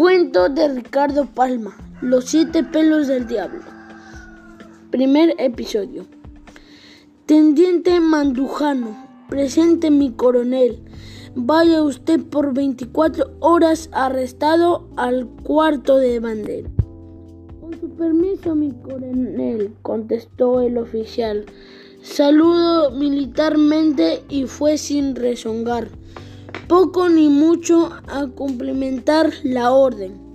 Cuento de Ricardo Palma, Los siete pelos del diablo. Primer episodio. Tendiente Mandujano, presente mi coronel. Vaya usted por 24 horas arrestado al cuarto de bandera. Con su permiso, mi coronel, contestó el oficial. Saludo militarmente y fue sin rezongar poco ni mucho a cumplimentar la orden.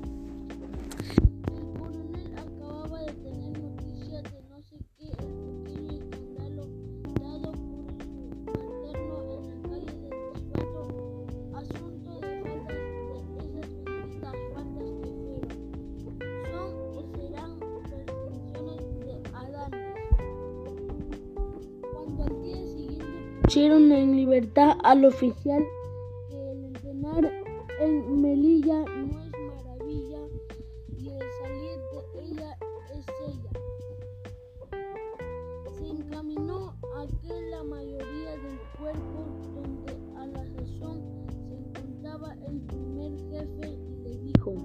Pusieron en libertad al oficial Melilla no es maravilla y el salir de ella es ella. Se encaminó a que la mayoría del cuerpo donde a la sazón se encontraba el primer jefe y le dijo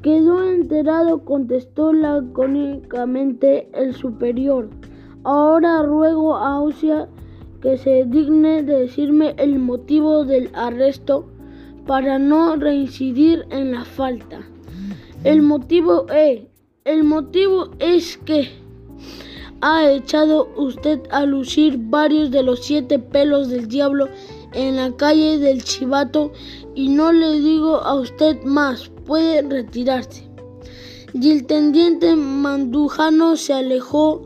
Quedó enterado, contestó lacónicamente el superior. Ahora ruego a Ausia que se digne decirme el motivo del arresto para no reincidir en la falta. El motivo es, el motivo es que ha echado usted a lucir varios de los siete pelos del diablo en la calle del Chivato y no le digo a usted más, puede retirarse. Y el tendiente mandujano se alejó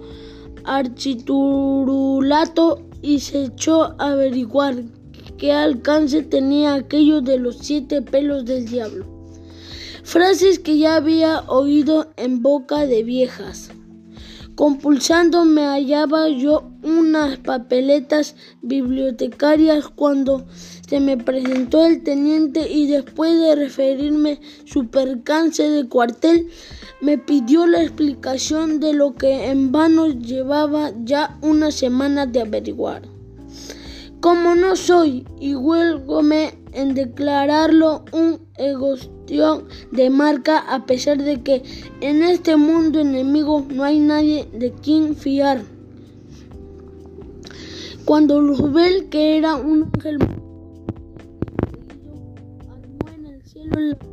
architurulato y se echó a averiguar qué alcance tenía aquello de los siete pelos del diablo. Frases que ya había oído en boca de viejas. Compulsando me hallaba yo unas papeletas bibliotecarias cuando se me presentó el teniente y después de referirme su percance de cuartel, me pidió la explicación de lo que en vano llevaba ya una semana de averiguar. Como no soy, y huélgome en declararlo un egostión de marca, a pesar de que en este mundo enemigo no hay nadie de quien fiar. Cuando Luzbel, que era un ángel en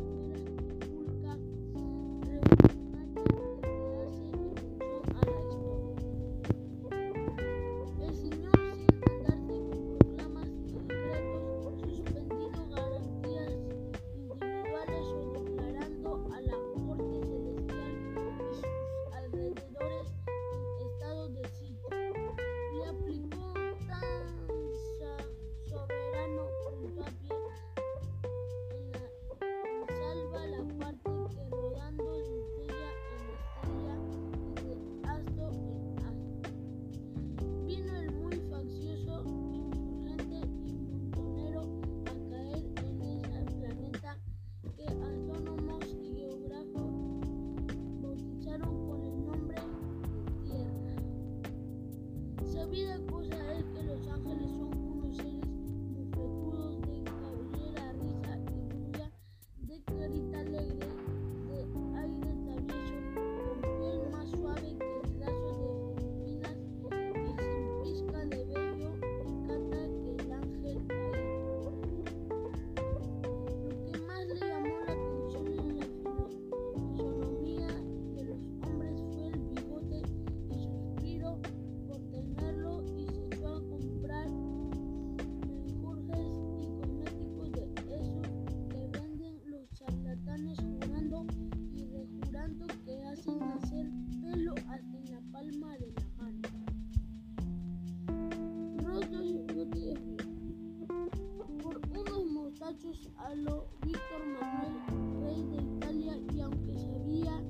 a lo Víctor Manuel, rey de Italia, y aunque sabía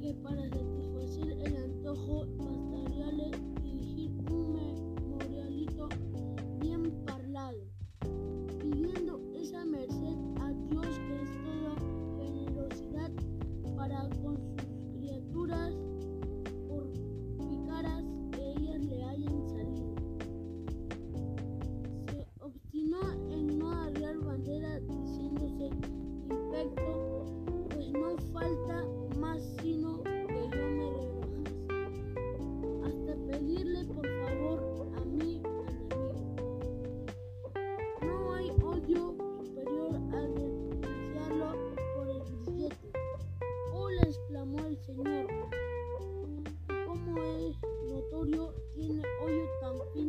que para satisfacer el antojo bastaría dirigir un memorialito bien parlado, pidiendo esa merced a Dios que es toda generosidad para con es notorio, tiene hoyo tan fino